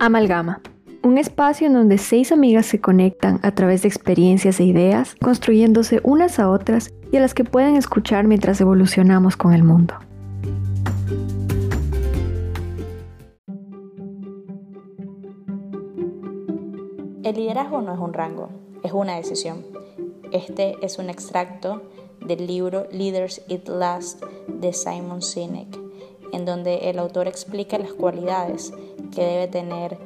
Amalgama. Un espacio en donde seis amigas se conectan a través de experiencias e ideas, construyéndose unas a otras y a las que pueden escuchar mientras evolucionamos con el mundo. El liderazgo no es un rango, es una decisión. Este es un extracto del libro Leaders It Last de Simon Sinek, en donde el autor explica las cualidades que debe tener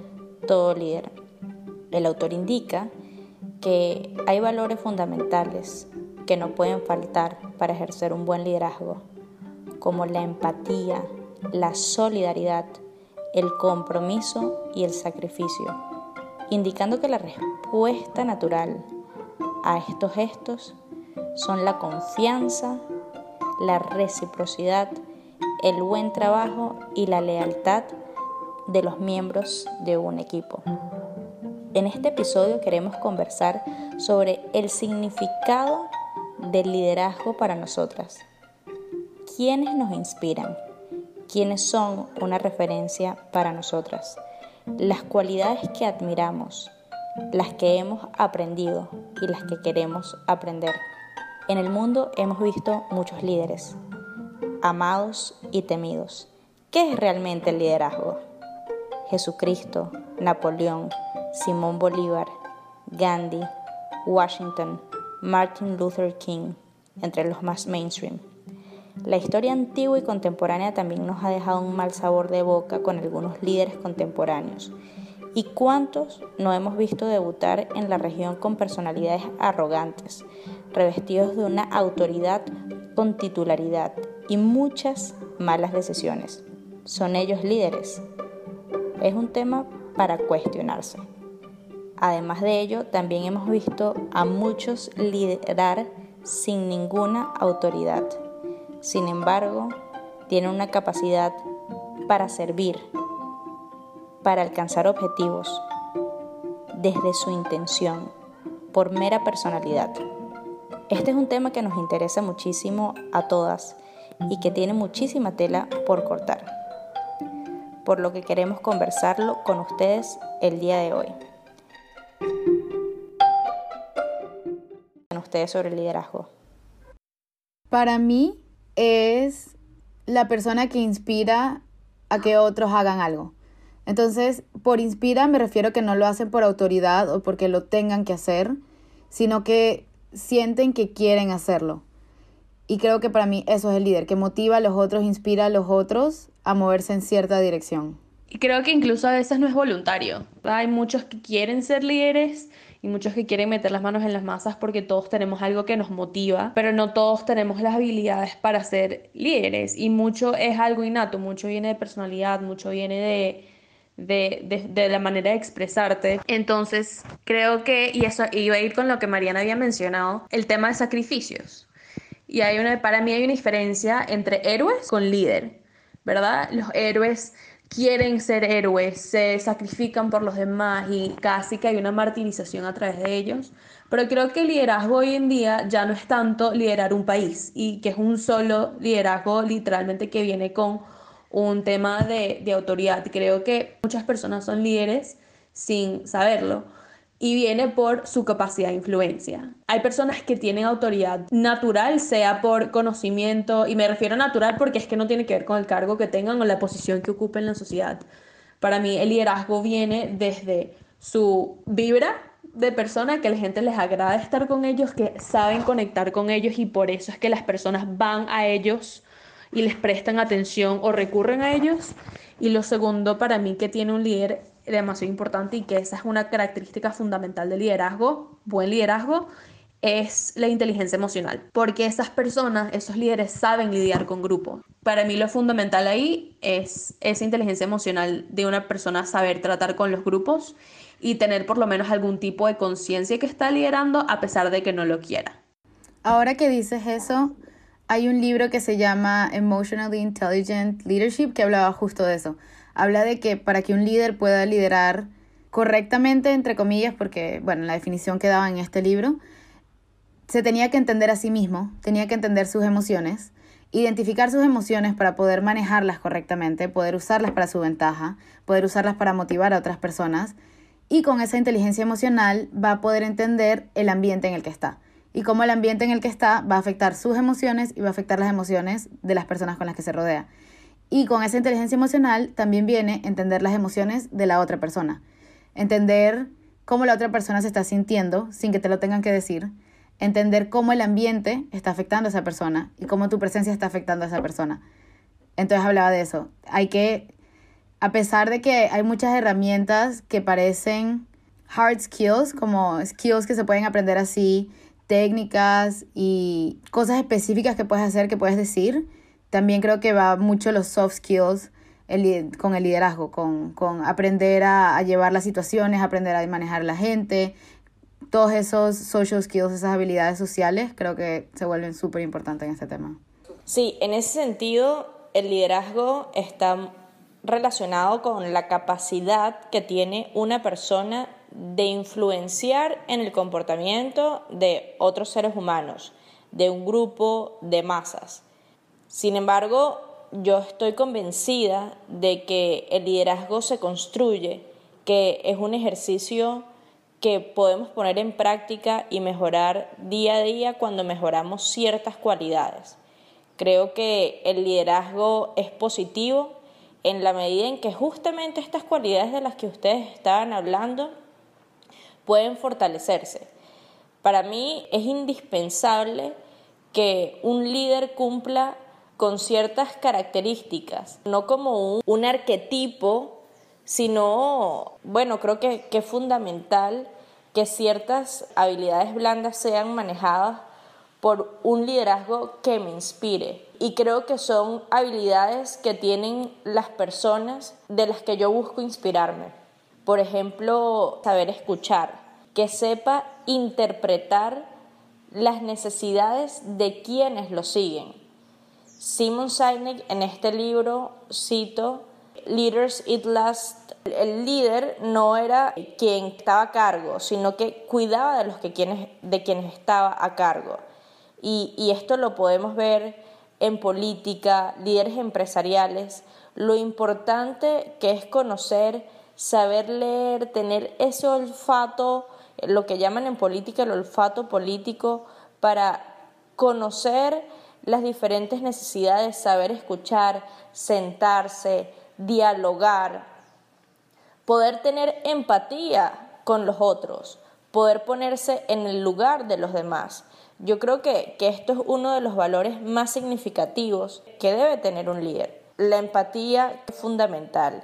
todo líder. El autor indica que hay valores fundamentales que no pueden faltar para ejercer un buen liderazgo, como la empatía, la solidaridad, el compromiso y el sacrificio, indicando que la respuesta natural a estos gestos son la confianza, la reciprocidad, el buen trabajo y la lealtad de los miembros de un equipo. En este episodio queremos conversar sobre el significado del liderazgo para nosotras. ¿Quiénes nos inspiran? ¿Quiénes son una referencia para nosotras? Las cualidades que admiramos, las que hemos aprendido y las que queremos aprender. En el mundo hemos visto muchos líderes, amados y temidos. ¿Qué es realmente el liderazgo? Jesucristo, Napoleón, Simón Bolívar, Gandhi, Washington, Martin Luther King, entre los más mainstream. La historia antigua y contemporánea también nos ha dejado un mal sabor de boca con algunos líderes contemporáneos. ¿Y cuántos no hemos visto debutar en la región con personalidades arrogantes, revestidos de una autoridad con titularidad y muchas malas decisiones? ¿Son ellos líderes? Es un tema para cuestionarse. Además de ello, también hemos visto a muchos liderar sin ninguna autoridad. Sin embargo, tienen una capacidad para servir, para alcanzar objetivos, desde su intención, por mera personalidad. Este es un tema que nos interesa muchísimo a todas y que tiene muchísima tela por cortar, por lo que queremos conversarlo con ustedes el día de hoy. ustedes sobre el liderazgo? Para mí es la persona que inspira a que otros hagan algo. Entonces, por inspira me refiero que no lo hacen por autoridad o porque lo tengan que hacer, sino que sienten que quieren hacerlo. Y creo que para mí eso es el líder, que motiva a los otros, inspira a los otros a moverse en cierta dirección. Y creo que incluso a veces no es voluntario. Hay muchos que quieren ser líderes y muchos que quieren meter las manos en las masas porque todos tenemos algo que nos motiva, pero no todos tenemos las habilidades para ser líderes y mucho es algo innato, mucho viene de personalidad, mucho viene de... De, de, la manera de expresarte. Entonces, creo que, y eso iba a ir con lo que Mariana había mencionado, el tema de sacrificios. Y hay una, para mí hay una diferencia entre héroes con líder, ¿verdad? Los héroes quieren ser héroes, se sacrifican por los demás y casi que hay una martirización a través de ellos. Pero creo que el liderazgo hoy en día ya no es tanto liderar un país y que es un solo liderazgo literalmente que viene con un tema de, de autoridad. Creo que muchas personas son líderes sin saberlo y viene por su capacidad de influencia. Hay personas que tienen autoridad natural, sea por conocimiento, y me refiero a natural porque es que no tiene que ver con el cargo que tengan o la posición que ocupen en la sociedad. Para mí el liderazgo viene desde su vibra de persona que la gente les agrada estar con ellos, que saben conectar con ellos y por eso es que las personas van a ellos y les prestan atención o recurren a ellos. Y lo segundo para mí que tiene un líder demasiado importante y que esa es una característica fundamental del liderazgo, buen liderazgo, es la inteligencia emocional, porque esas personas, esos líderes saben lidiar con grupos. Para mí lo fundamental ahí es esa inteligencia emocional de una persona saber tratar con los grupos y tener por lo menos algún tipo de conciencia que está liderando a pesar de que no lo quiera. Ahora que dices eso, hay un libro que se llama Emotionally Intelligent Leadership que hablaba justo de eso habla de que para que un líder pueda liderar correctamente, entre comillas, porque, bueno, la definición que daba en este libro, se tenía que entender a sí mismo, tenía que entender sus emociones identificar sus emociones para poder manejarlas correctamente, poder usarlas para su ventaja, poder usarlas para motivar a otras personas y con esa inteligencia emocional va a poder entender el ambiente en el que está y cómo el ambiente en el que está va a afectar sus emociones y va a afectar las emociones de las personas con las que se rodea. Y con esa inteligencia emocional también viene entender las emociones de la otra persona, entender cómo la otra persona se está sintiendo sin que te lo tengan que decir, entender cómo el ambiente está afectando a esa persona y cómo tu presencia está afectando a esa persona. Entonces hablaba de eso. Hay que a pesar de que hay muchas herramientas que parecen hard skills, como skills que se pueden aprender así, técnicas y cosas específicas que puedes hacer, que puedes decir, también creo que va mucho los soft skills con el liderazgo, con, aprender a, a, llevar las situaciones, aprender a manejar la gente, todos esos social skills, esas habilidades sociales, creo que se vuelven súper importantes en este tema. Sí, en ese sentido, el liderazgo está relacionado con la capacidad que tiene una persona de influenciar en el comportamiento de otros seres humanos, de un grupo de masas. Sin embargo, yo estoy convencida de que el liderazgo se construye, que es un ejercicio que podemos poner en práctica y mejorar día a día cuando mejoramos ciertas cualidades. Creo que el liderazgo es positivo en la medida en que justamente estas cualidades de las que ustedes estaban hablando pueden fortalecerse. Para mí es indispensable que un líder cumpla con ciertas características, no como un, arquetipo, sino, bueno, creo que, que es fundamental que ciertas habilidades blandas sean manejadas por un liderazgo que me inspire. Y creo que son habilidades que tienen las personas de las que yo busco inspirarme. Por ejemplo, saber escuchar, que sepa interpretar las necesidades de quienes lo siguen. Simon Sinek en este libro cito Leaders It Last el líder no era quien estaba a cargo, sino que cuidaba de los que quienes, de quienes estaba a cargo. Y, esto lo podemos ver en política, líderes empresariales, lo importante que es conocer, saber leer, tener ese olfato, lo que llaman en política el olfato político, para conocer las diferentes necesidades, saber escuchar, sentarse, dialogar, poder tener empatía con los otros, poder ponerse en el lugar de los demás. Yo creo que, esto es uno de los valores más significativos que debe tener un líder. La empatía es fundamental.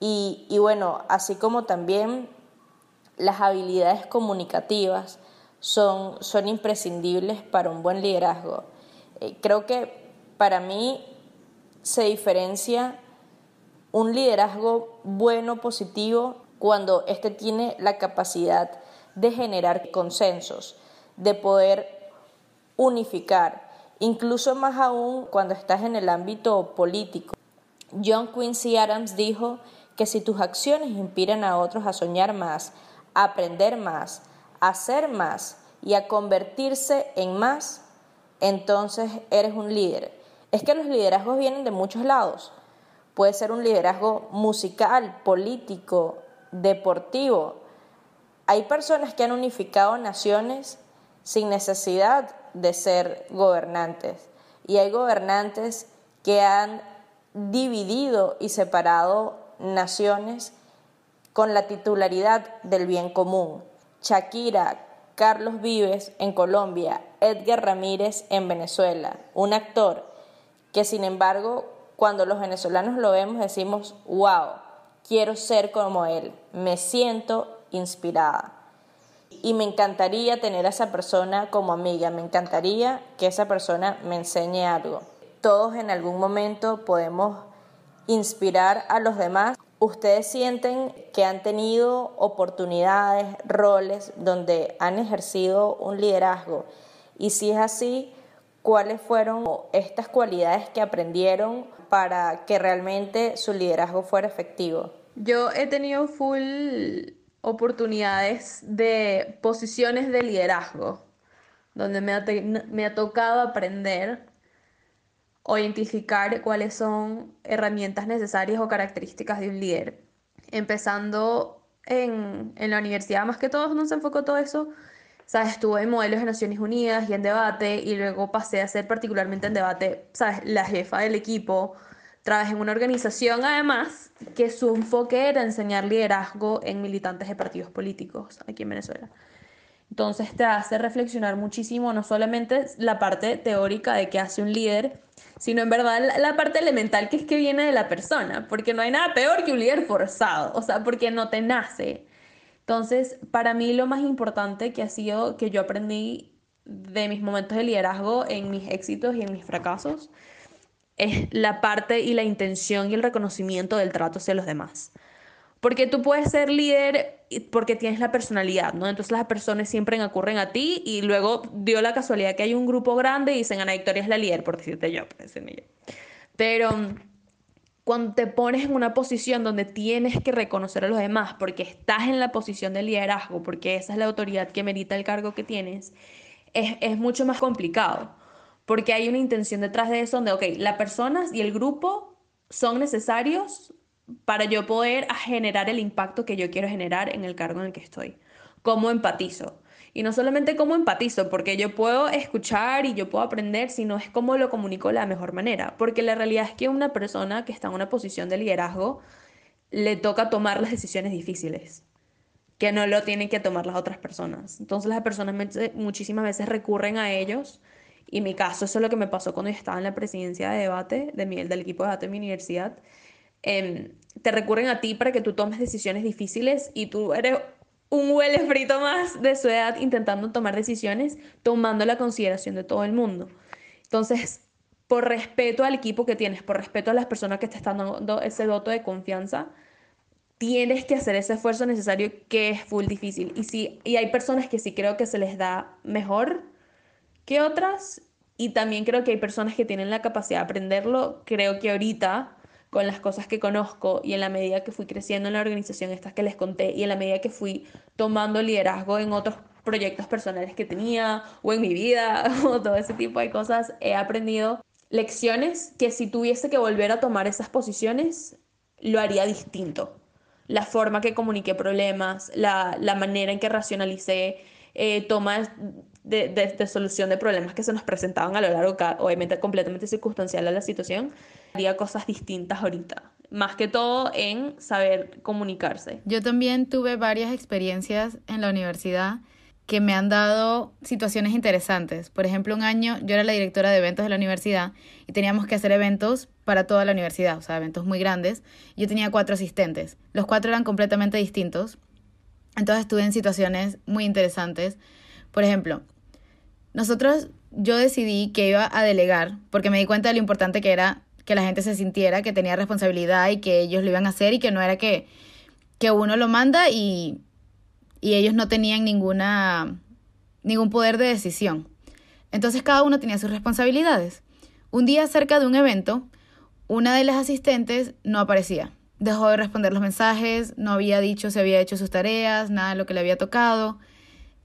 Y, bueno, así como también las habilidades comunicativas son, son imprescindibles para un buen liderazgo. Eh, creo que para mí se diferencia un liderazgo bueno, positivo, cuando éste tiene la capacidad de generar consensos, de poder unificar, incluso más aún cuando estás en el ámbito político. John Quincy Adams dijo que si tus acciones inspiran a otros a soñar más, a aprender más, a hacer más y a convertirse en más, entonces eres un líder. Es que los liderazgos vienen de muchos lados. Puede ser un liderazgo musical, político, deportivo. Hay personas que han unificado naciones sin necesidad de ser gobernantes. Y hay gobernantes que han dividido y separado naciones con la titularidad del bien común. Shakira, Carlos Vives en Colombia, Edgar Ramírez en Venezuela, un actor que sin embargo cuando los venezolanos lo vemos decimos, wow, quiero ser como él, me siento inspirada y me encantaría tener a esa persona como amiga, me encantaría que esa persona me enseñe algo. Todos en algún momento podemos inspirar a los demás. ¿Ustedes sienten que han tenido oportunidades, roles donde han ejercido un liderazgo? Y si es así, ¿cuáles fueron estas cualidades que aprendieron para que realmente su liderazgo fuera efectivo? Yo he tenido full oportunidades de posiciones de liderazgo, donde me ha, tocado aprender o identificar cuáles son herramientas necesarias o características de un líder. Empezando en, en la universidad, más que todo, no se enfocó todo eso. ¿Sabes? Estuve en modelos de Naciones Unidas y en debate, y luego pasé a ser particularmente en debate, ¿sabes? La jefa del equipo. Trabajé en una organización, además, que su enfoque era enseñar liderazgo en militantes de partidos políticos aquí en Venezuela. Entonces te hace reflexionar muchísimo, no solamente la parte teórica de qué hace un líder, sino en verdad la parte elemental que es que viene de la persona, porque no hay nada peor que un líder forzado, o sea, porque no te nace. Entonces, para mí lo más importante que ha sido que yo aprendí de mis momentos de liderazgo en mis éxitos y en mis fracasos es la parte y la intención y el reconocimiento del trato hacia los demás. Porque tú puedes ser líder porque tienes la personalidad, ¿no? Entonces las personas siempre ocurren a ti y luego dio la casualidad que hay un grupo grande y dicen, Ana Victoria es la líder, por decirte yo, por decirme yo. Pero cuando te pones en una posición donde tienes que reconocer a los demás porque estás en la posición de liderazgo, porque esa es la autoridad que merita el cargo que tienes, es, es mucho más complicado. Porque hay una intención detrás de eso donde, ok, las personas y el grupo son necesarios para yo poder generar el impacto que yo quiero generar en el cargo en el que estoy. ¿Cómo empatizo? Y no solamente cómo empatizo, porque yo puedo escuchar y yo puedo aprender, sino es cómo lo comunico de la mejor manera. Porque la realidad es que una persona que está en una posición de liderazgo le toca tomar las decisiones difíciles, que no lo tienen que tomar las otras personas. Entonces las personas muchísimas veces recurren a ellos. Y en mi caso, eso es lo que me pasó cuando yo estaba en la presidencia de debate de mi, del equipo de debate de mi universidad Em, te recurren a ti para que tú tomes decisiones difíciles y tú eres un huele frito más de su edad intentando tomar decisiones, tomando la consideración de todo el mundo. Entonces, por respeto al equipo que tienes, por respeto a las personas que te están dando ese voto de confianza, tienes que hacer ese esfuerzo necesario que es full difícil. Y, sí, y hay personas que sí creo que se les da mejor que otras, y también creo que hay personas que tienen la capacidad de aprenderlo. Creo que ahorita con las cosas que conozco y en la medida que fui creciendo en la organización, estas que les conté, y en la medida que fui tomando liderazgo en otros proyectos personales que tenía o en mi vida o todo ese tipo de cosas, he aprendido lecciones que si tuviese que volver a tomar esas posiciones, lo haría distinto. La forma que comuniqué problemas, la, la manera en que racionalicé eh, tomas de, de, de, solución de problemas que se nos presentaban a lo largo, obviamente completamente circunstancial a la situación, haría cosas distintas ahorita. Más que todo en saber comunicarse. Yo también tuve varias experiencias en la universidad que me han dado situaciones interesantes. Por ejemplo, un año yo era la directora de eventos de la universidad y teníamos que hacer eventos para toda la universidad, o sea, eventos muy grandes. Yo tenía cuatro asistentes. Los cuatro eran completamente distintos. Entonces estuve en situaciones muy interesantes. Por ejemplo, nosotros, yo decidí que iba a delegar porque me di cuenta de lo importante que era que la gente se sintiera que tenía responsabilidad y que ellos lo iban a hacer y que no era que, que uno lo manda y, y ellos no tenían ninguna, ningún poder de decisión. Entonces cada uno tenía sus responsabilidades. Un día cerca de un evento, una de las asistentes no aparecía. Dejó de responder los mensajes, no había dicho si había hecho sus tareas, nada de lo que le había tocado.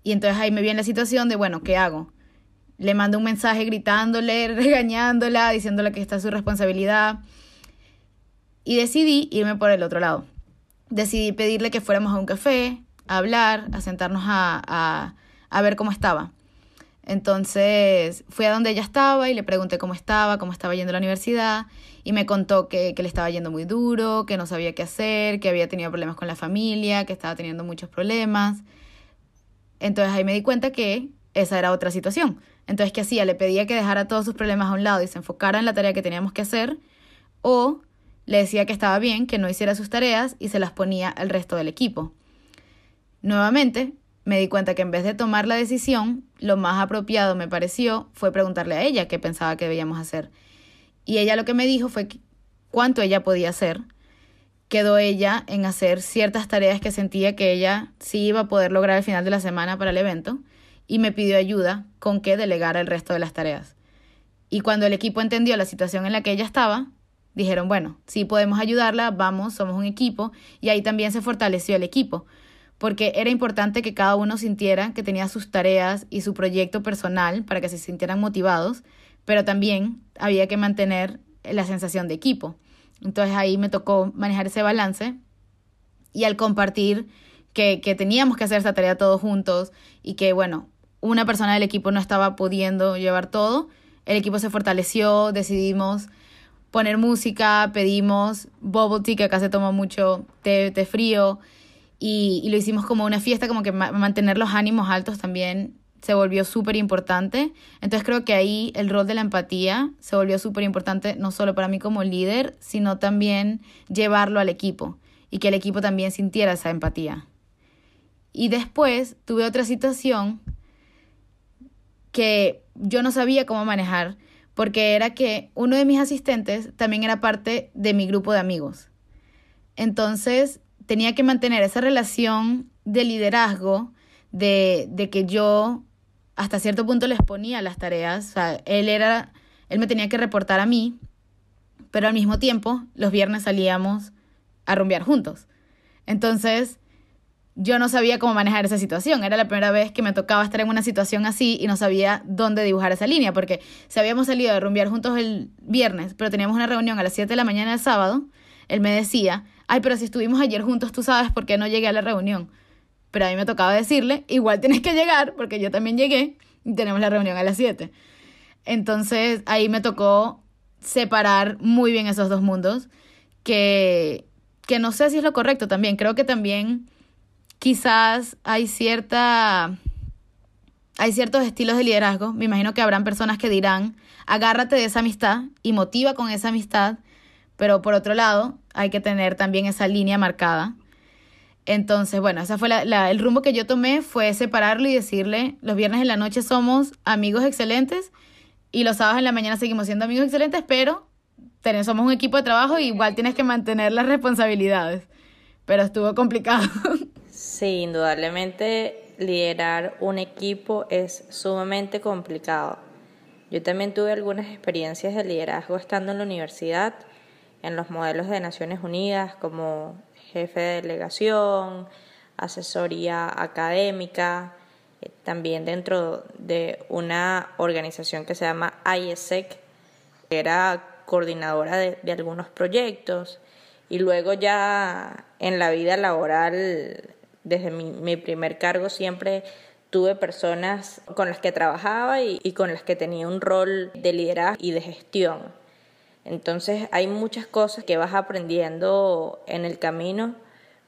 Y entonces ahí me viene la situación de, bueno, ¿qué hago? Le mando un mensaje gritándole, regañándola, diciéndole que está su responsabilidad. Y decidí irme por el otro lado. Decidí pedirle que fuéramos a un café, a hablar, a sentarnos a, a, a ver cómo estaba. Entonces fui a donde ella estaba y le pregunté cómo estaba, cómo estaba yendo a la universidad y me contó que, que, le estaba yendo muy duro, que no sabía qué hacer, que había tenido problemas con la familia, que estaba teniendo muchos problemas. Entonces ahí me di cuenta que esa era otra situación. Entonces, ¿qué hacía? Le pedía que dejara todos sus problemas a un lado y se enfocara en la tarea que teníamos que hacer, o le decía que estaba bien, que no hiciera sus tareas y se las ponía al resto del equipo. Nuevamente, me di cuenta que en vez de tomar la decisión, lo más apropiado me pareció fue preguntarle a ella qué pensaba que debíamos hacer. Y ella lo que me dijo fue cuánto ella podía hacer. Quedó ella en hacer ciertas tareas que sentía que ella sí iba a poder lograr al final de la semana para el evento y me pidió ayuda con que delegara el resto de las tareas. Y cuando el equipo entendió la situación en la que ella estaba, dijeron, bueno, sí podemos ayudarla, vamos, somos un equipo, y ahí también se fortaleció el equipo, porque era importante que cada uno sintiera que tenía sus tareas y su proyecto personal para que se sintieran motivados, pero también había que mantener la sensación de equipo. Entonces ahí me tocó manejar ese balance y al compartir que, que teníamos que hacer esta tarea todos juntos y que, bueno, una persona del equipo no estaba pudiendo llevar todo, el equipo se fortaleció, decidimos poner música, pedimos bubble tea, que acá se toma mucho té, frío, y, y, lo hicimos como una fiesta, como que mantener los ánimos altos también se volvió súper importante. Entonces creo que ahí el rol de la empatía se volvió súper importante, no solo para mí como líder, sino también llevarlo al equipo y que el equipo también sintiera esa empatía. Y después tuve otra situación que yo no sabía cómo manejar, porque era que uno de mis asistentes también era parte de mi grupo de amigos. Entonces tenía que mantener esa relación de liderazgo, de, de que yo hasta cierto punto les ponía las tareas. O sea, él era, él me tenía que reportar a mí, pero al mismo tiempo los viernes salíamos a rumbear juntos. Entonces, yo no sabía cómo manejar esa situación. Era la primera vez que me tocaba estar en una situación así y no sabía dónde dibujar esa línea, porque si habíamos salido a rumbear juntos el viernes, pero teníamos una reunión a las 7 de la mañana del sábado, él me decía, ay, pero si estuvimos ayer juntos, tú sabes por qué no llegué a la reunión. Pero a mí me tocaba decirle, igual tienes que llegar, porque yo también llegué y tenemos la reunión a las 7. Entonces ahí me tocó separar muy bien esos dos mundos, que, que no sé si es lo correcto también. Creo que también quizás hay cierta... Hay ciertos estilos de liderazgo. Me imagino que habrán personas que dirán, agárrate de esa amistad y motiva con esa amistad, pero por otro lado, hay que tener también esa línea marcada entonces, bueno, esa fue el rumbo que yo tomé, fue separarlo y decirle, los viernes en la noche somos amigos excelentes y los sábados en la mañana seguimos siendo amigos excelentes, pero tenemos, somos un equipo de trabajo y igual tienes que mantener las responsabilidades. Pero estuvo complicado. Sí, indudablemente liderar un equipo es sumamente complicado. Yo también tuve algunas experiencias de liderazgo estando en la universidad, en los modelos de Naciones Unidas, como jefe de delegación, asesoría académica, eh, también dentro de una organización que se llama IESEC, era coordinadora de, algunos proyectos y luego ya en la vida laboral, desde mi, primer cargo siempre tuve personas con las que trabajaba y, y con las que tenía un rol de liderazgo y de gestión. Entonces hay muchas cosas que vas aprendiendo en el camino,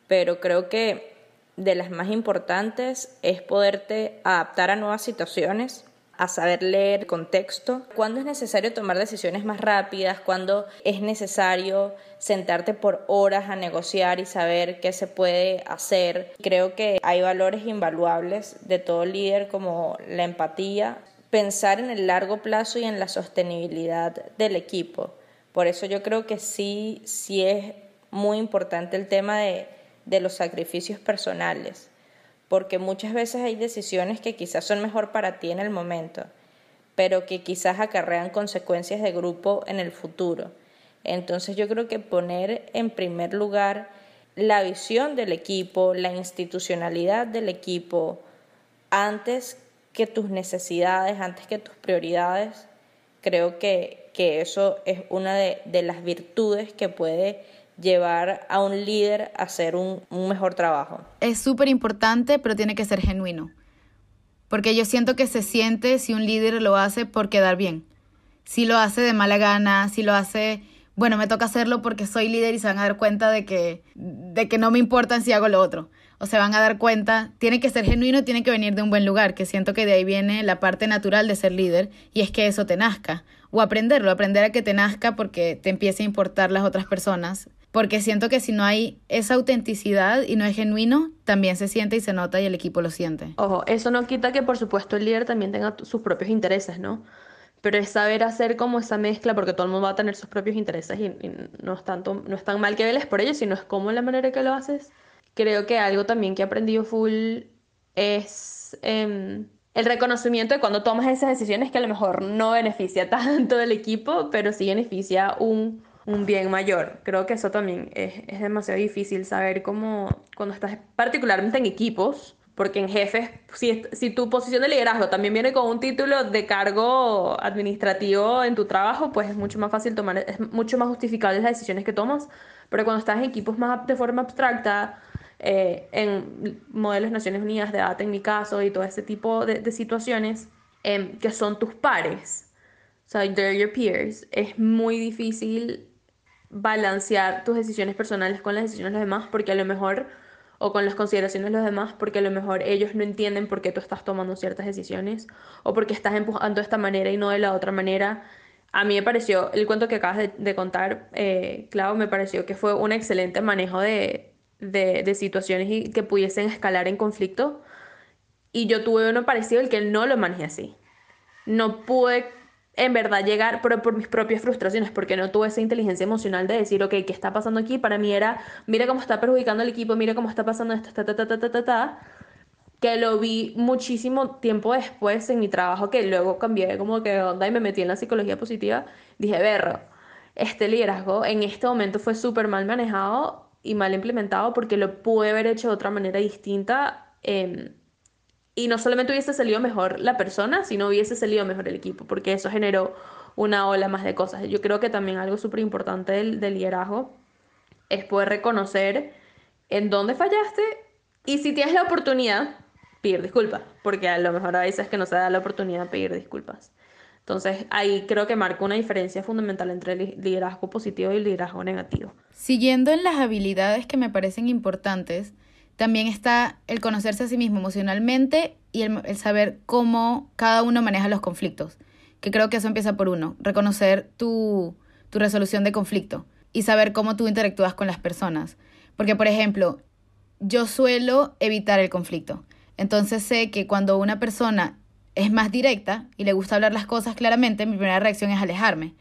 pero creo que de las más importantes es poderte adaptar a nuevas situaciones, a saber leer contexto, cuándo es necesario tomar decisiones más rápidas, cuándo es necesario sentarte por horas a negociar y saber qué se puede hacer. Creo que hay valores invaluables de todo líder como la empatía, pensar en el largo plazo y en la sostenibilidad del equipo. Por eso yo creo que sí, sí es muy importante el tema de, de los sacrificios personales, porque muchas veces hay decisiones que quizás son mejor para ti en el momento, pero que quizás acarrean consecuencias de grupo en el futuro. Entonces yo creo que poner en primer lugar la visión del equipo, la institucionalidad del equipo, antes que tus necesidades, antes que tus prioridades, creo que, que eso es una de, de, las virtudes que puede llevar a un líder a hacer un, un mejor trabajo. Es súper importante, pero tiene que ser genuino. Porque yo siento que se siente si un líder lo hace por quedar bien. Si lo hace de mala gana, si lo hace, bueno, me toca hacerlo porque soy líder y se van a dar cuenta de que, de que no me importa si hago lo otro o se van a dar cuenta, tiene que ser genuino, tiene que venir de un buen lugar, que siento que de ahí viene la parte natural de ser líder y es que eso te nazca, o aprenderlo, aprender a que te nazca porque te empiece a importar las otras personas, porque siento que si no hay esa autenticidad y no es genuino, también se siente y se nota y el equipo lo siente. Ojo, eso no quita que por supuesto el líder también tenga sus propios intereses, ¿no? Pero es saber hacer como esa mezcla, porque todo el mundo va a tener sus propios intereses y, no, es tanto, no es tan mal que veles por ellos, sino es como la manera que lo haces creo que algo también que he aprendido full es em, el reconocimiento de cuando tomas esas decisiones que a lo mejor no beneficia tanto del equipo, pero sí beneficia un, un bien mayor. Creo que eso también es, es, demasiado difícil saber cómo, cuando estás particularmente en equipos, Porque en jefes, si, si tu posición de liderazgo también viene con un título de cargo administrativo en tu trabajo, pues es mucho más fácil tomar, es mucho más justificable las decisiones que tomas. Pero cuando estás en equipos más de forma abstracta, eh, en modelos Naciones Unidas de data en mi caso y todo ese tipo de, de situaciones, em, que son tus pares, o sea, they're your peers, es muy difícil balancear tus decisiones personales con las decisiones de los demás porque a lo mejor o con las consideraciones de los demás porque a lo mejor ellos no entienden por qué tú estás tomando ciertas decisiones o porque estás empujando de esta manera y no de la otra manera. A mí me pareció, el cuento que acabas de, contar, eh, Clau, me pareció que fue un excelente manejo de, de, situaciones y que pudiesen escalar en conflicto. Y yo tuve uno parecido el que no lo manejé así. No pude en verdad llegar por, por mis propias frustraciones, porque no tuve esa inteligencia emocional de decir, ok, ¿qué está pasando aquí? Para mí era, mira cómo está perjudicando al equipo, mira cómo está pasando esto, ta, ta, ta, ta, ta, ta, ta, que lo vi muchísimo tiempo después en mi trabajo, que luego cambié como que onda y me metí en la psicología positiva, dije, berro, este liderazgo en este momento fue súper mal manejado y mal implementado porque lo pude haber hecho de otra manera distinta. Eh, y no solamente hubiese salido mejor la persona, sino hubiese salido mejor el equipo, porque eso generó una ola más de cosas. Yo creo que también algo súper importante del, liderazgo es poder reconocer en dónde fallaste y si tienes la oportunidad, pedir disculpas, porque a lo mejor a veces que no se da la oportunidad de pedir disculpas. Entonces ahí creo que marca una diferencia fundamental entre el liderazgo positivo y el liderazgo negativo. Siguiendo en las habilidades que me parecen importantes, también está el conocerse a sí mismo emocionalmente y el, saber cómo cada uno maneja los conflictos. Que creo que eso empieza por uno, reconocer tu, tu resolución de conflicto y saber cómo tú interactúas con las personas. Porque, por ejemplo, yo suelo evitar el conflicto. Entonces sé que cuando una persona es más directa y le gusta hablar las cosas claramente, mi primera reacción es alejarme.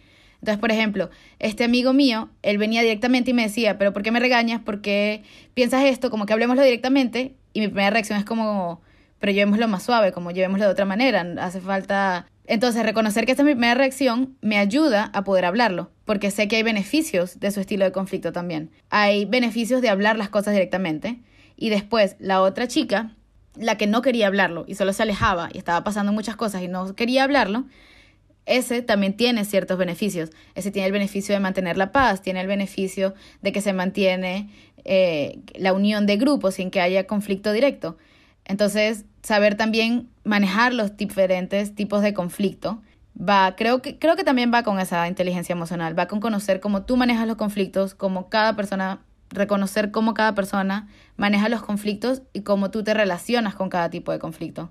Entonces, por ejemplo, este amigo mío, él venía directamente y me decía, pero ¿por qué me regañas? ¿Por qué piensas esto? Como que hablemoslo directamente. Y mi primera reacción es como, pero llevémoslo más suave, como llevémoslo de otra manera. Hace falta... Entonces, reconocer que esta es mi primera reacción me ayuda a poder hablarlo, porque sé que hay beneficios de su estilo de conflicto también. Hay beneficios de hablar las cosas directamente. Y después, la otra chica, la que no quería hablarlo y solo se alejaba y estaba pasando muchas cosas y no quería hablarlo, ese también tiene ciertos beneficios. Ese tiene el beneficio de mantener la paz, tiene el beneficio de que se mantiene eh, la unión de grupos sin que haya conflicto directo. Entonces, saber también manejar los diferentes tipos de conflicto va, creo que, creo que también va con esa inteligencia emocional, va con conocer cómo tú manejas los conflictos, cómo cada persona, reconocer cómo cada persona maneja los conflictos y cómo tú te relacionas con cada tipo de conflicto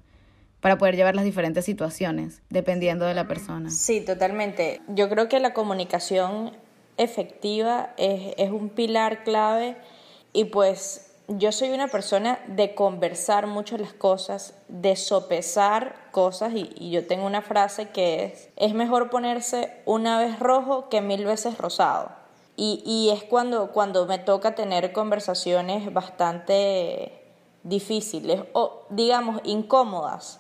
para poder llevar las diferentes situaciones, dependiendo de la persona. Sí, totalmente. Yo creo que la comunicación efectiva es, un pilar clave y pues yo soy una persona de conversar mucho las cosas, de sopesar cosas y, y, yo tengo una frase que es, es mejor ponerse una vez rojo que mil veces rosado. Y, y es cuando, cuando me toca tener conversaciones bastante difíciles o digamos incómodas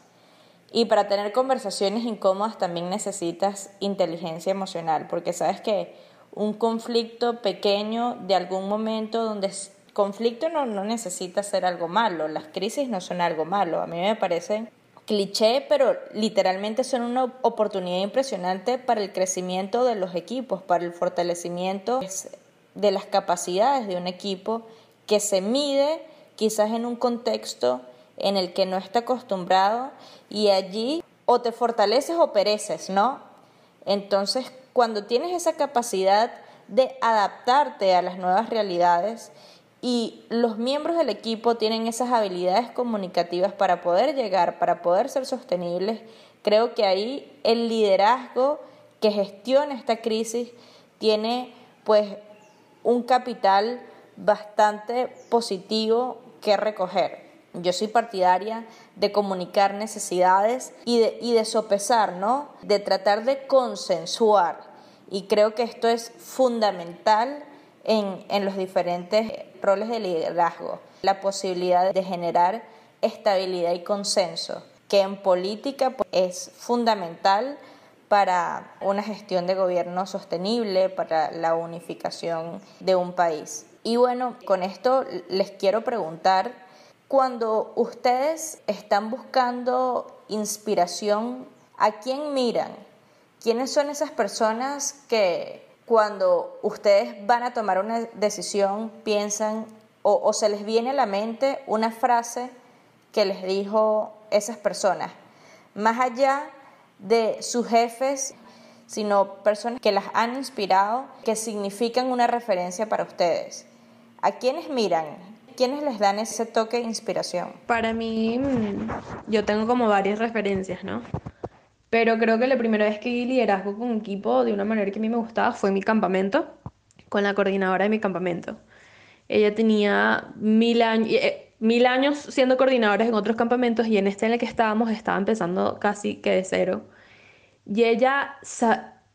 y para tener conversaciones incómodas también necesitas inteligencia emocional, porque sabes que un conflicto pequeño de algún momento donde conflicto no, no necesita ser algo malo, las crisis no son algo malo, a mí me parece cliché, pero literalmente son una oportunidad impresionante para el crecimiento de los equipos, para el fortalecimiento de las capacidades de un equipo que se mide quizás en un contexto en el que no está acostumbrado y allí o te fortaleces o pereces, ¿no? Entonces, cuando tienes esa capacidad de adaptarte a las nuevas realidades y los miembros del equipo tienen esas habilidades comunicativas para poder llegar, para poder ser sostenibles, creo que ahí el liderazgo que gestiona esta crisis tiene pues un capital bastante positivo que recoger. Yo soy partidaria de comunicar necesidades y de, y de sopesar, ¿no? De tratar de consensuar. Y creo que esto es fundamental en, en los diferentes roles de liderazgo. La posibilidad de generar estabilidad y consenso, que en política pues, es fundamental para una gestión de gobierno sostenible, para la unificación de un país. Y bueno, con esto les quiero preguntar Cuando ustedes están buscando inspiración, ¿a quién miran? ¿Quiénes son esas personas que cuando ustedes van a tomar una decisión piensan o, se les viene a la mente una frase que les dijo esas personas? Más allá de sus jefes, sino personas que las han inspirado, que significan una referencia para ustedes. ¿A quiénes miran? ¿Quiénes les dan ese toque de inspiración? Para mí, mm, yo tengo como varias referencias, ¿no? Pero creo que la primera vez que vi liderazgo con equipo de una manera que a mí me gustaba fue mi campamento, con la coordinadora de mi campamento. Ella tenía mil años, eh, mil años siendo coordinadora en otros campamentos y en este en el que estábamos estaba empezando casi que de cero. Y ella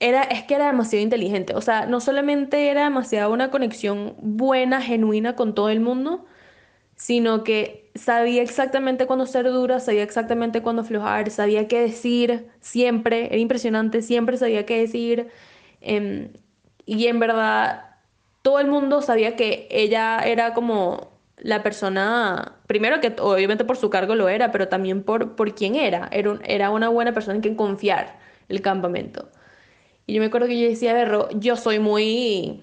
era, es que era demasiado inteligente. O sea, no solamente era demasiado una conexión buena, genuina con todo el mundo, sino que sabía exactamente cuándo ser dura, sabía exactamente cuándo aflojar, sabía qué decir siempre. Era impresionante, siempre sabía qué decir. Em, y en verdad, todo el mundo sabía que ella era como la persona, primero que obviamente por su cargo lo era, pero también por, por quién era. Era, era una buena persona en quien confiar el campamento. Y yo me acuerdo que yo decía, Berro, yo soy muy...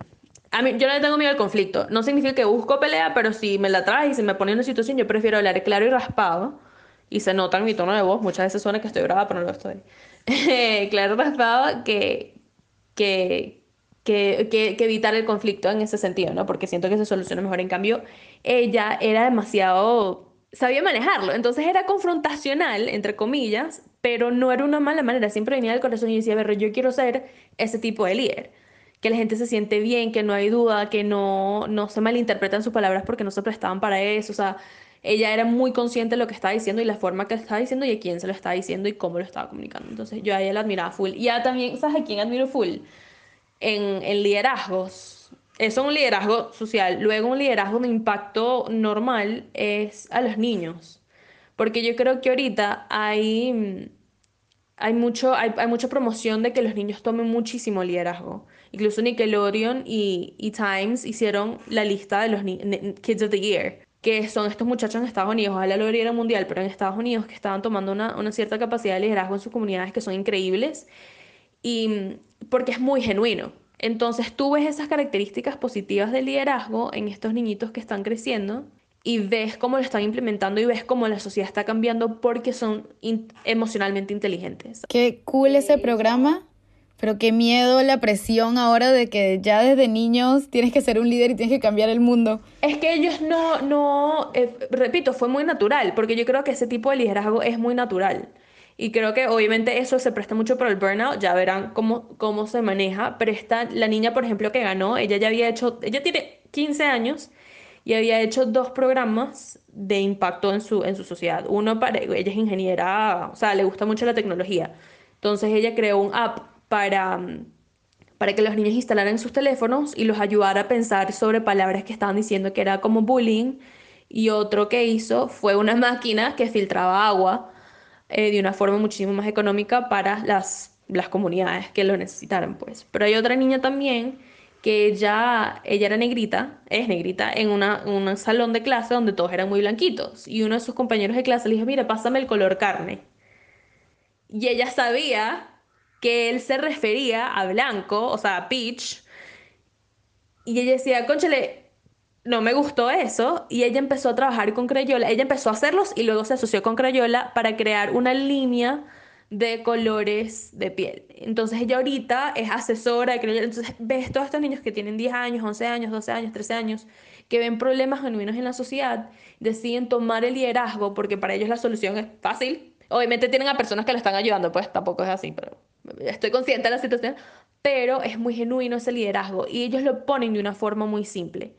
A mí, yo no le tengo miedo al conflicto. No significa que busco pelea, pero si me la traes y se me pone en una situación, yo prefiero hablar claro y raspado. Y se nota en mi tono de voz. Muchas veces suena que estoy brava, pero no lo estoy. claro y raspado que, que, que, que, evitar el conflicto en ese sentido, ¿no? Porque siento que se soluciona mejor. En cambio, ella era demasiado... Sabía manejarlo. Entonces era confrontacional, entre comillas, pero no era una mala manera, siempre venía del corazón y decía, yo quiero ser ese tipo de líder, que la gente se siente bien, que no hay duda, que no, no se malinterpretan sus palabras porque no se prestaban para eso, o sea, ella era muy consciente de lo que estaba diciendo y la forma que estaba diciendo y a quién se lo estaba diciendo y cómo lo estaba comunicando. Entonces yo a ella la admiraba full. Y ya también, ¿sabes a quién admiro full? En, en liderazgos. Eso es un liderazgo social. Luego un liderazgo de impacto normal es a los niños. Porque yo creo que ahorita hay hay, mucho, hay, mucha promoción de que los niños tomen muchísimo liderazgo. Incluso Nickelodeon y, y Times hicieron la lista de los Kids of the Year, que son estos muchachos en Estados Unidos, ojalá lo diera mundial, pero en Estados Unidos que estaban tomando una, una cierta capacidad de liderazgo en sus comunidades que son increíbles, y porque es muy genuino. Entonces tú ves esas características positivas del liderazgo en estos niñitos que están creciendo y ves cómo lo están implementando y ves cómo la sociedad está cambiando porque son emocionalmente inteligentes. Qué cool ese programa, pero qué miedo la presión ahora de que ya desde niños tienes que ser un líder y tienes que cambiar el mundo. Es que ellos no, no, eh, repito, fue muy natural, porque yo creo que ese tipo de liderazgo es muy natural. Y creo que obviamente eso se presta mucho para el burnout, ya verán cómo, cómo se maneja, pero esta, la niña, por ejemplo, que ganó, ella ya había hecho, ella tiene 15 años y había hecho dos programas de impacto en su, en su sociedad. Uno para, ella es ingeniera, o sea, le gusta mucho la tecnología. Entonces ella creó un app para, para que los niños instalaran sus teléfonos y los ayudara a pensar sobre palabras que estaban diciendo que era como bullying. Y otro que hizo fue una máquina que filtraba agua eh, de una forma muchísimo más económica para las, las comunidades que lo necesitaran, pues. Pero hay otra niña también que ella, ella era negrita, es negrita, en una, un salón de clase donde todos eran muy blanquitos. Y uno de sus compañeros de clase le dijo, mira, pásame el color carne. Y ella sabía que él se refería a blanco, o sea, a peach. Y ella decía, conchale, no me gustó eso. Y ella empezó a trabajar con Crayola. Ella empezó a hacerlos y luego se asoció con Crayola para crear una línea de colores de piel. Entonces ella ahorita es asesora de creencia. Entonces ves todos estos niños que tienen 10 años, 11 años, 12 años, 13 años, que ven problemas genuinos en la sociedad, deciden tomar el liderazgo porque para ellos la solución es fácil. Obviamente tienen a personas que lo están ayudando, pues tampoco es así, pero estoy consciente de la situación. Pero es muy genuino ese liderazgo y ellos lo ponen de una forma muy simple.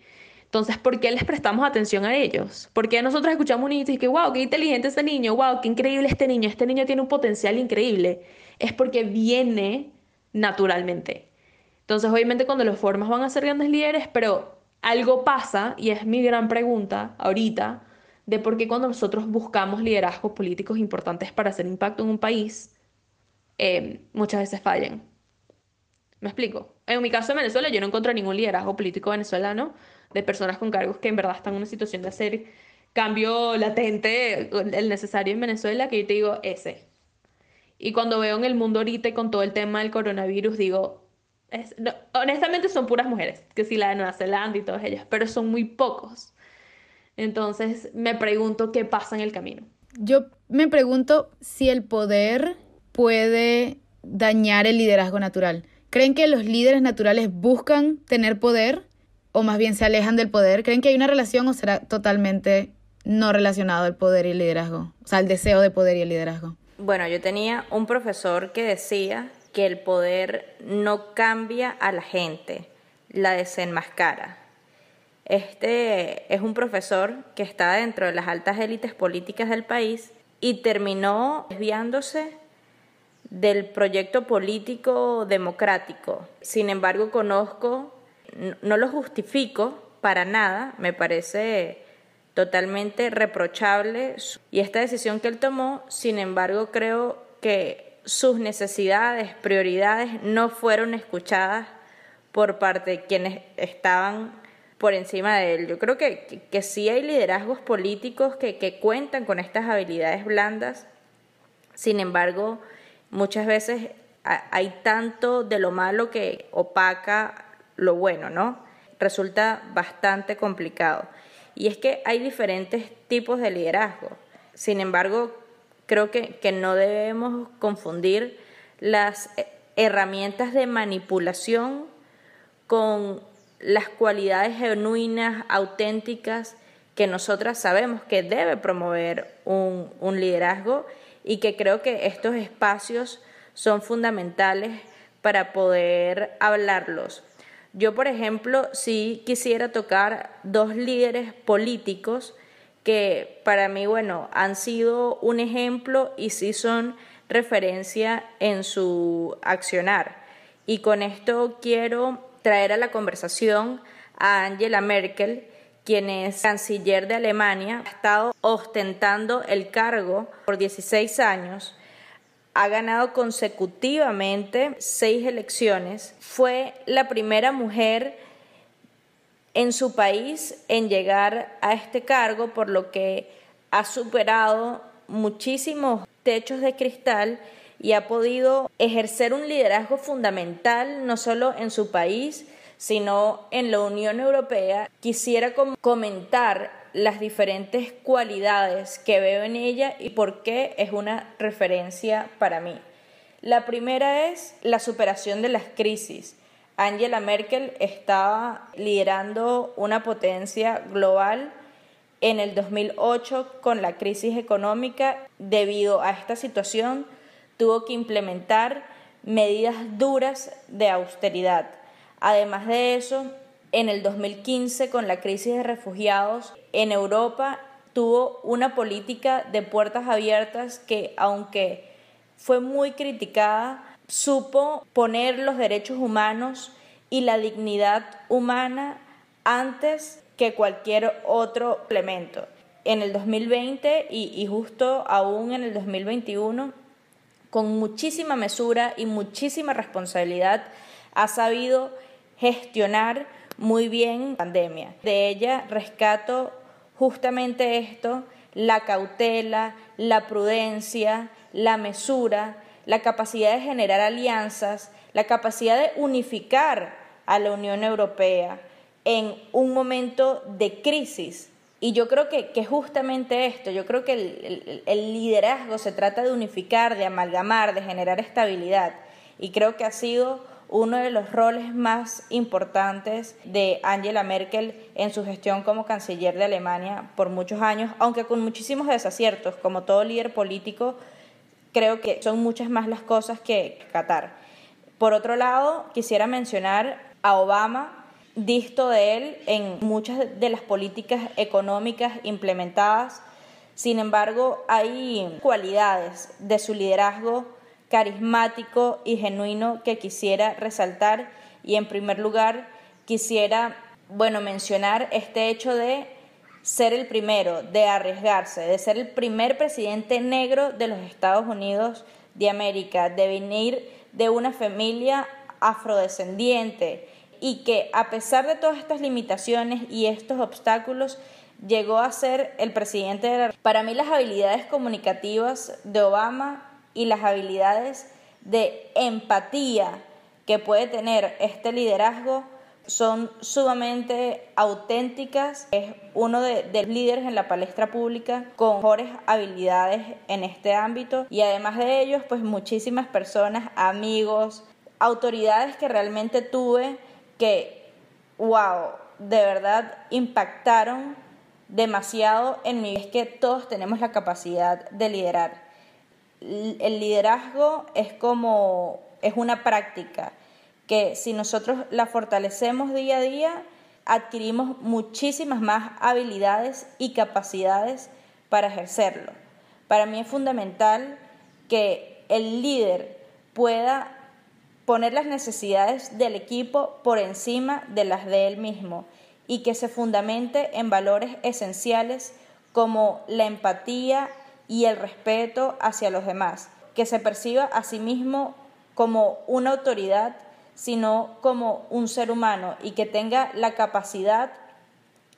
Entonces, ¿por qué les prestamos atención a ellos? Porque nosotros escuchamos un niño y que, wow, qué inteligente ese niño, wow, qué increíble este niño, este niño tiene un potencial increíble? Es porque viene naturalmente. Entonces, obviamente, cuando los formas van a ser grandes líderes, pero algo pasa, y es mi gran pregunta ahorita, de por qué cuando nosotros buscamos liderazgos políticos importantes para hacer impacto en un país, eh, muchas veces fallan. ¿Me explico? En mi caso en Venezuela yo no encontré ningún liderazgo político venezolano de personas con cargos que en verdad están en una situación de hacer cambio latente, el necesario en Venezuela, que yo te digo ese. Y cuando veo en el mundo ahorita con todo el tema del coronavirus, digo, honestamente son puras mujeres, que sí la de Nueva Zelanda y todas ellas, pero son muy pocos. Entonces me pregunto qué pasa en el camino. Yo me pregunto si el poder puede dañar el liderazgo natural. ¿Creen que los líderes naturales buscan tener poder o más bien se alejan del poder? ¿Creen que hay una relación o será totalmente no relacionado el poder y el liderazgo? O sea, el deseo de poder y el liderazgo. Bueno, yo tenía un profesor que decía que el poder no cambia a la gente, la desenmascara. Este es un profesor que está dentro de las altas élites políticas del país y terminó desviándose del proyecto político democrático. Sin embargo, conozco, no lo justifico para nada, me parece totalmente reprochable y esta decisión que él tomó, sin embargo, creo que sus necesidades, prioridades no fueron escuchadas por parte de quienes estaban por encima de él. Yo creo que, que, sí hay liderazgos políticos que, que cuentan con estas habilidades blandas, sin embargo, muchas veces hay tanto de lo malo que opaca lo bueno, ¿no? Resulta bastante complicado. Y es que hay diferentes tipos de liderazgo. Sin embargo, creo que, no debemos confundir las herramientas de manipulación con las cualidades genuinas, auténticas, que nosotras sabemos que debe promover un, un, liderazgo y que creo que estos espacios son fundamentales para poder hablarlos. Yo, por ejemplo, sí quisiera tocar dos líderes políticos que para mí, bueno, han sido un ejemplo y sí son referencia en su accionar. Y con esto quiero traer a la conversación a Angela Merkel, quien es canciller de Alemania, ha estado ostentando el cargo por 16 años, ha ganado consecutivamente seis elecciones, fue la primera mujer en su país en llegar a este cargo, por lo que ha superado muchísimos techos de cristal y ha podido ejercer un liderazgo fundamental no solo en su país, sino en la Unión Europea. Quisiera comentar las diferentes cualidades que veo en ella y por qué es una referencia para mí. La primera es la superación de las crisis. Angela Merkel estaba liderando una potencia global en el 2008 con la crisis económica. Debido a esta situación, tuvo que implementar medidas duras de austeridad. Además de eso, en el 2015, con la crisis de refugiados en Europa, tuvo una política de puertas abiertas que, aunque fue muy criticada, supo poner los derechos humanos y la dignidad humana antes que cualquier otro elemento. En el 2020 y, justo aún en el 2021, con muchísima mesura y muchísima responsabilidad, ha sabido gestionar muy bien la pandemia. De ella rescato justamente esto, la cautela, la prudencia, la mesura, la capacidad de generar alianzas, la capacidad de unificar a la Unión Europea en un momento de crisis. Y yo creo que, que justamente esto, yo creo que el, el, liderazgo se trata de unificar, de amalgamar, de generar estabilidad. Y creo que ha sido uno de los roles más importantes de Angela Merkel en su gestión como canciller de Alemania por muchos años, aunque con muchísimos desaciertos, como todo líder político, creo que son muchas más las cosas que Qatar. Por otro lado, quisiera mencionar a Obama, disto de él en muchas de las políticas económicas implementadas. Sin embargo, hay cualidades de su liderazgo carismático y genuino que quisiera resaltar. Y en primer lugar quisiera, bueno, mencionar este hecho de ser el primero, de arriesgarse, de ser el primer presidente negro de los Estados Unidos de América, de venir de una familia afrodescendiente y que a pesar de todas estas limitaciones y estos obstáculos, llegó a ser el presidente de la... Para mí las habilidades comunicativas de Obama y las habilidades de empatía que puede tener este liderazgo son sumamente auténticas. Es uno de, los líderes en la palestra pública con mejores habilidades en este ámbito y además de ellos, pues muchísimas personas, amigos, autoridades que realmente tuve que, wow, de verdad impactaron demasiado en mí. Es que todos tenemos la capacidad de liderar. El liderazgo es como, es una práctica que si nosotros la fortalecemos día a día, adquirimos muchísimas más habilidades y capacidades para ejercerlo. Para mí es fundamental que el líder pueda poner las necesidades del equipo por encima de las de él mismo y que se fundamente en valores esenciales como la empatía y el respeto hacia los demás, que se perciba a sí mismo como una autoridad sino como un ser humano y que tenga la capacidad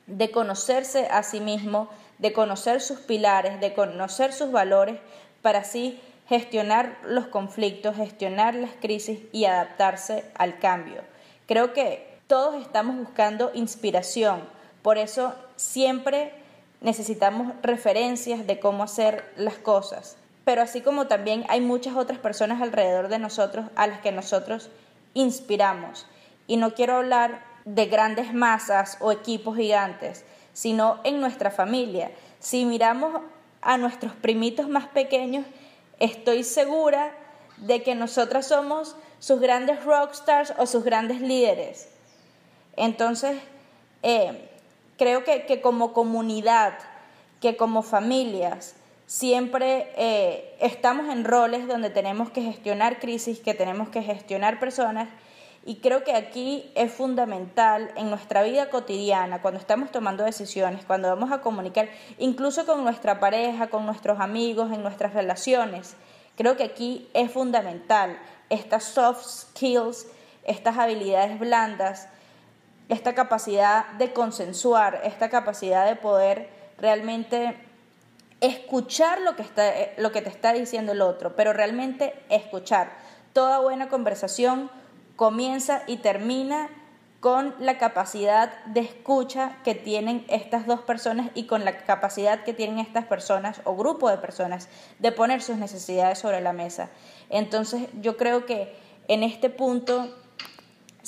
de conocerse a sí mismo, de conocer sus pilares, de conocer sus valores, para así gestionar los conflictos, gestionar las crisis y adaptarse al cambio. Creo que todos estamos buscando inspiración, por eso siempre necesitamos referencias de cómo hacer las cosas, pero así como también hay muchas otras personas alrededor de nosotros a las que nosotros inspiramos. Y no quiero hablar de grandes masas o equipos gigantes, sino en nuestra familia. Si miramos a nuestros primitos más pequeños, estoy segura de que nosotras somos sus grandes rockstars o sus grandes líderes. Entonces, eh, creo que, que, como comunidad, que como familias, siempre eh, estamos en roles donde tenemos que gestionar crisis, que tenemos que gestionar personas. Y creo que aquí es fundamental en nuestra vida cotidiana, cuando estamos tomando decisiones, cuando vamos a comunicar, incluso con nuestra pareja, con nuestros amigos, en nuestras relaciones. Creo que aquí es fundamental estas soft skills, estas habilidades blandas, esta capacidad de consensuar, esta capacidad de poder realmente escuchar lo que, está, eh, lo que te está diciendo el otro, pero realmente escuchar. Toda buena conversación comienza y termina con la capacidad de escucha que tienen estas dos personas y con la capacidad que tienen estas personas o grupo de personas de poner sus necesidades sobre la mesa. Entonces yo creo que en este punto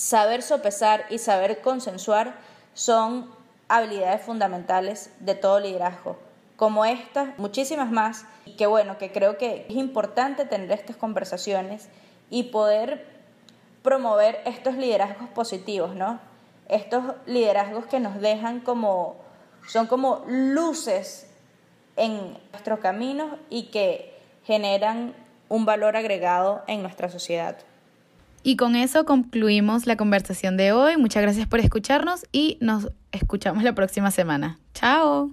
saber sopesar y saber consensuar son habilidades fundamentales de todo liderazgo como estas, muchísimas más, y que bueno, que creo que es importante tener estas conversaciones y poder promover estos liderazgos positivos, ¿no? Estos liderazgos que nos dejan como, son como luces en nuestro camino y que generan un valor agregado en nuestra sociedad. Y con eso concluimos la conversación de hoy. Muchas gracias por escucharnos y nos escuchamos la próxima semana. Chao.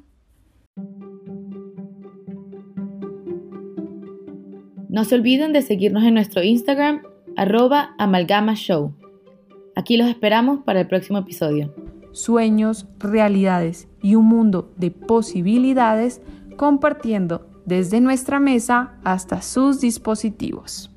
No se olviden de seguirnos en nuestro Instagram, arroba amalgamashow. Aquí los esperamos para el próximo episodio. Sueños, realidades y un mundo de posibilidades compartiendo desde nuestra mesa hasta sus dispositivos.